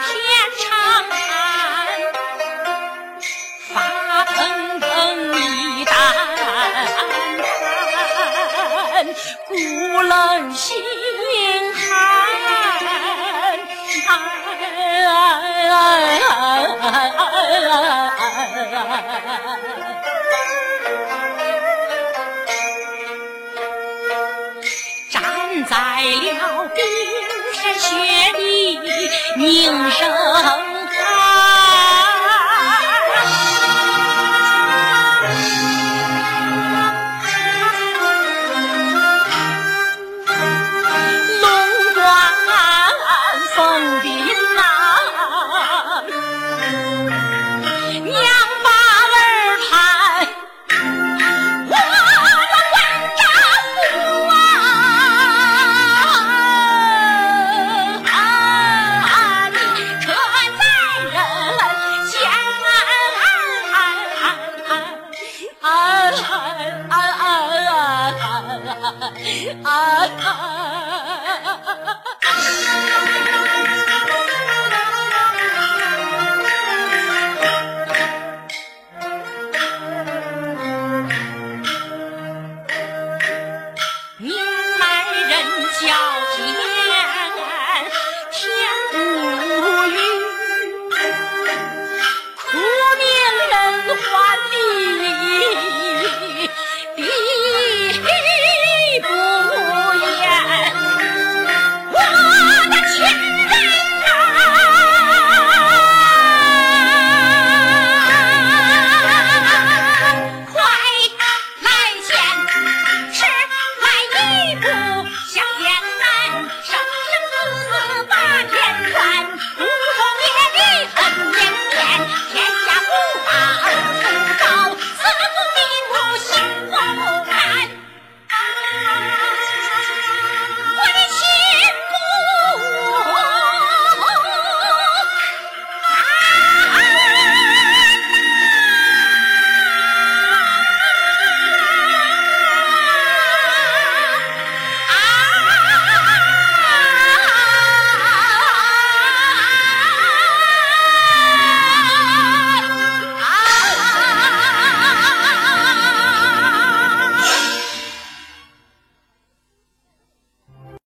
天长叹，发蓬蓬一担，骨冷心寒，站在了。雪地，凝霜。啊啊！